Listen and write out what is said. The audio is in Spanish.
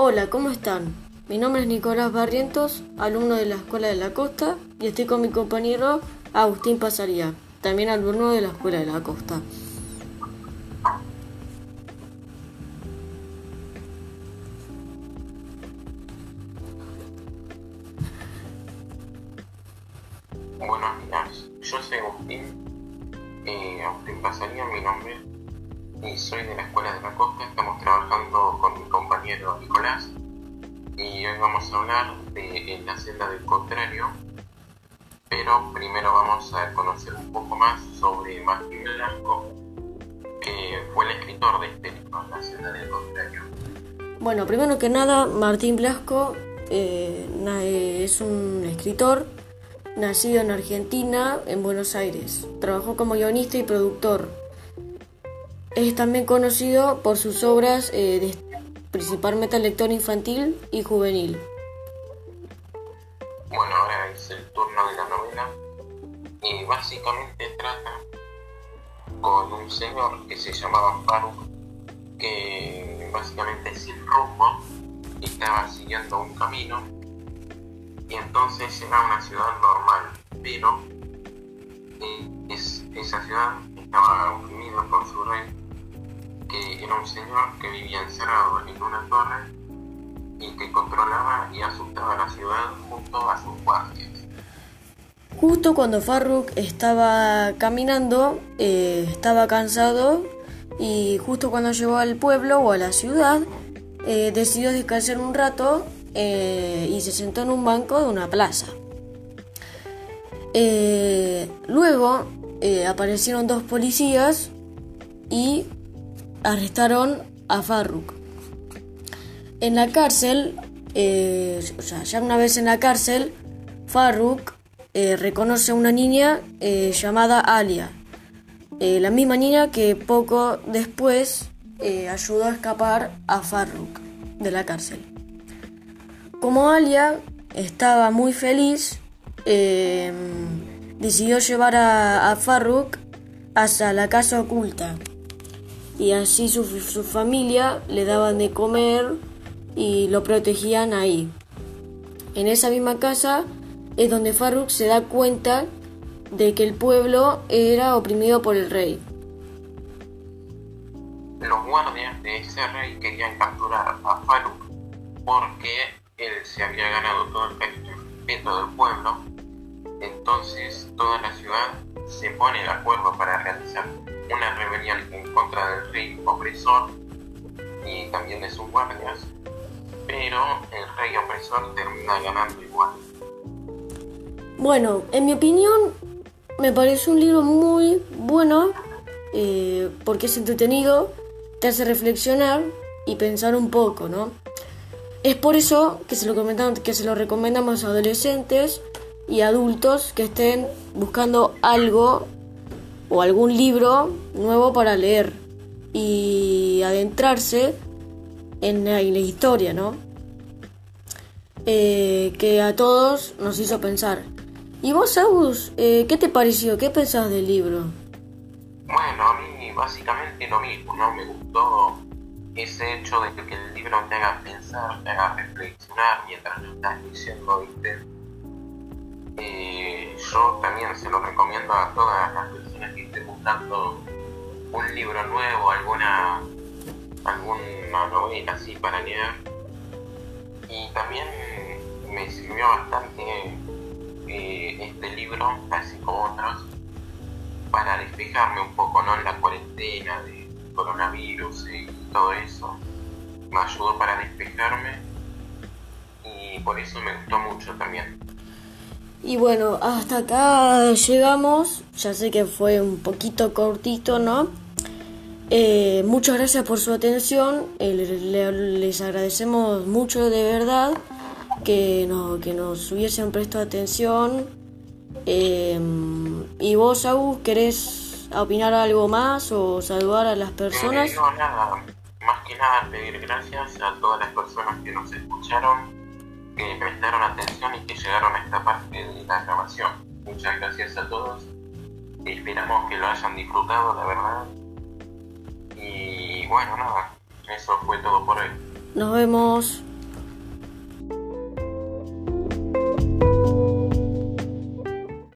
Hola, ¿cómo están? Mi nombre es Nicolás Barrientos, alumno de la Escuela de la Costa, y estoy con mi compañero Agustín Pasaría, también alumno de la Escuela de la Costa. Buenos días, yo soy Agustín, eh, Agustín Pasaría mi nombre, y soy de la Escuela de la Costa, estamos trabajando con mi compañero Nicolás, y hoy vamos a hablar de la senda del contrario, pero primero vamos a conocer un poco más sobre Martín Blasco, que fue el escritor de este libro, la senda del contrario. Bueno, primero que nada, Martín Blasco eh, eh, es un escritor nacido en Argentina, en Buenos Aires. Trabajó como guionista y productor. Es también conocido por sus obras, eh, de- principalmente lector infantil y juvenil. Bueno, ahora es el turno de la novela y básicamente trata con un señor que se llamaba Faruk, que básicamente el rumbo estaba siguiendo un camino. Y entonces llega a una ciudad normal, pero eh, es- esa ciudad estaba oprimida por su rey, era un señor que vivía encerrado en una torre y que controlaba y asustaba la ciudad junto a sus guardias. Justo cuando Farruk estaba caminando, eh, estaba cansado y justo cuando llegó al pueblo o a la ciudad, eh, decidió descansar un rato eh, y se sentó en un banco de una plaza. Luego aparecieron dos policías y arrestaron a Farruk. En la cárcel, eh, o sea, ya una vez en la cárcel, Farruk eh, reconoce a una niña eh, llamada Alia, la misma niña que poco después ayudó a escapar a Farruk de la cárcel. Como Alia estaba muy feliz, decidió llevar a, a Farruk hasta la casa oculta y así su, su familia le daban de comer y lo protegían ahí. En esa misma casa es donde Farruk se da cuenta de que el pueblo era oprimido por el rey. Los guardias de ese rey querían capturar a Faruk porque él se había ganado todo el respeto del pueblo. Entonces toda la ciudad se pone de acuerdo para realizar una rebelión en contra del rey opresor y también de sus guardias. Pero el rey opresor termina ganando igual. Bueno, en mi opinión, me parece un libro muy bueno eh, porque es entretenido, te hace reflexionar y pensar un poco, ¿no? Es por eso que se lo, que se lo recomendamos a adolescentes y adultos que estén buscando algo o algún libro nuevo para leer y adentrarse en la, historia, ¿no? Eh, que a todos nos hizo pensar. ¿Y vos, Agus, eh, qué te pareció? ¿Qué pensás del libro? Bueno, a mí básicamente lo mismo, ¿no? Me gustó ese hecho de que el libro te haga pensar, te haga reflexionar mientras lo estás leyendo, ¿viste? Eh, yo también se lo recomiendo a todas las personas que estén buscando un libro nuevo, alguna, alguna novela así para leer. Y también me sirvió bastante eh, este libro, así como otros, para despejarme un poco, ¿no? En la cuarentena de coronavirus y todo eso. Me ayudó para despejarme y por eso me gustó mucho también. Y bueno, hasta acá llegamos. Ya sé que fue un poquito cortito, ¿no? Eh, muchas gracias por su atención. Eh, le- le- les agradecemos mucho de verdad que, no, que nos hubiesen prestado atención. Eh, y vos, Agus, ¿querés opinar algo más o saludar a las No personas? digo nada, más que nada pedir gracias a todas las personas que nos escucharon, que prestaron atención y que llegaron a esta parte de la grabación. Muchas gracias a todos. Esperamos que lo hayan disfrutado, la verdad. Y bueno, nada, eso fue todo por hoy. Nos vemos.